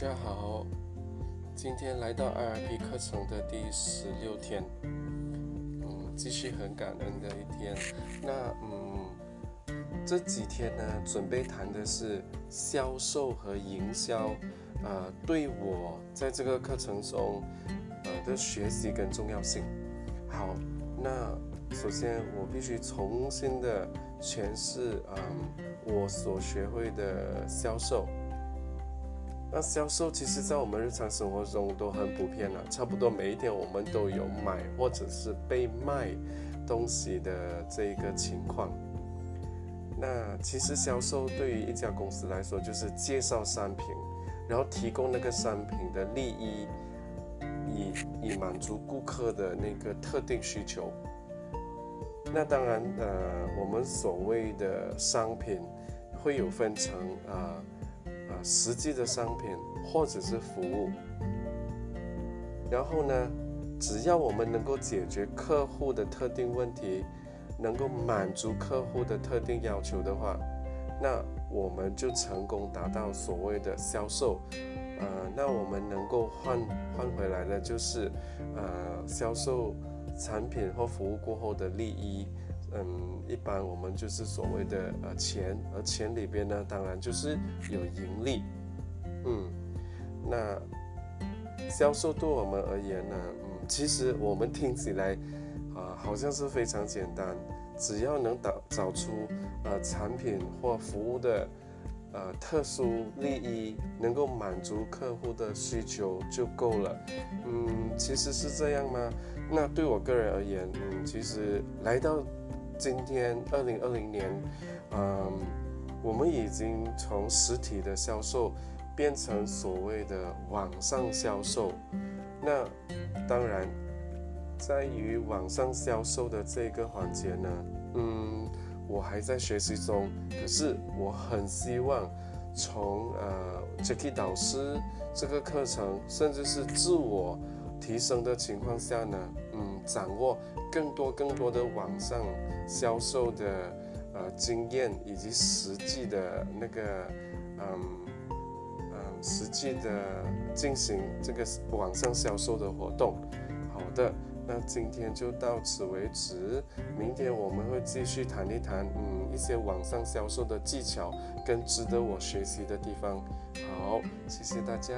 大家好，今天来到 IRP 课程的第十六天，嗯，继续很感恩的一天。那嗯，这几天呢，准备谈的是销售和营销，呃，对我在这个课程中呃的学习跟重要性。好，那首先我必须重新的诠释，嗯，我所学会的销售。那销售其实，在我们日常生活中都很普遍了，差不多每一天我们都有买或者是被卖东西的这一个情况。那其实销售对于一家公司来说，就是介绍商品，然后提供那个商品的利益，以以满足顾客的那个特定需求。那当然，呃，我们所谓的商品会有分成啊。啊，实际的商品或者是服务，然后呢，只要我们能够解决客户的特定问题，能够满足客户的特定要求的话，那我们就成功达到所谓的销售。呃，那我们能够换换回来的，就是呃，销售产品或服务过后的利益。嗯，一般我们就是所谓的呃钱，而钱里边呢，当然就是有盈利。嗯，那销售对我们而言呢，嗯，其实我们听起来啊，好像是非常简单，只要能找找出呃产品或服务的呃特殊利益，能够满足客户的需求就够了。嗯，其实是这样吗？那对我个人而言，嗯，其实来到今天二零二零年，嗯，我们已经从实体的销售变成所谓的网上销售。那当然，在于网上销售的这个环节呢，嗯，我还在学习中。可是我很希望从呃 Jacky 导师这个课程，甚至是自我提升的情况下呢，掌握。更多更多的网上销售的呃经验，以及实际的那个嗯嗯实际的进行这个网上销售的活动。好的，那今天就到此为止，明天我们会继续谈一谈嗯一些网上销售的技巧跟值得我学习的地方。好，谢谢大家。